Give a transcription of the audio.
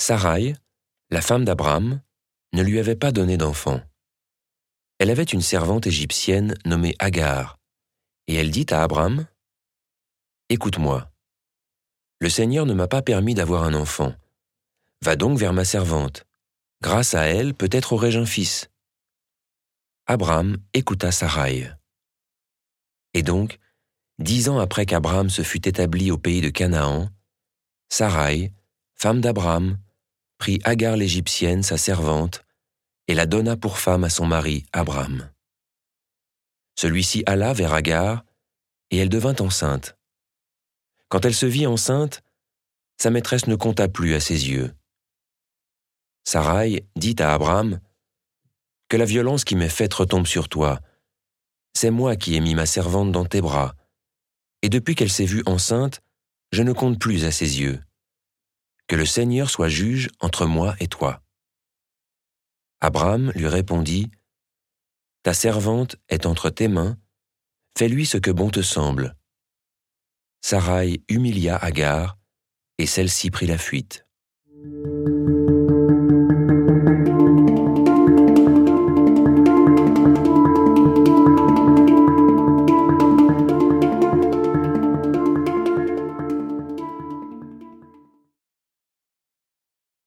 Sarai, la femme d'Abraham, ne lui avait pas donné d'enfant. Elle avait une servante égyptienne nommée Agar, et elle dit à Abraham, Écoute-moi, le Seigneur ne m'a pas permis d'avoir un enfant. Va donc vers ma servante. Grâce à elle, peut-être aurai-je un fils. Abraham écouta Sarai. Et donc, dix ans après qu'Abraham se fut établi au pays de Canaan, Sarai, femme d'Abraham, prit Agar l'Égyptienne, sa servante, et la donna pour femme à son mari Abraham. Celui-ci alla vers Agar, et elle devint enceinte. Quand elle se vit enceinte, sa maîtresse ne compta plus à ses yeux. Sarai dit à Abraham, Que la violence qui m'est faite retombe sur toi. C'est moi qui ai mis ma servante dans tes bras, et depuis qu'elle s'est vue enceinte, je ne compte plus à ses yeux. Que le Seigneur soit juge entre moi et toi. Abraham lui répondit, Ta servante est entre tes mains, fais-lui ce que bon te semble. Sarai humilia Agar, et celle-ci prit la fuite.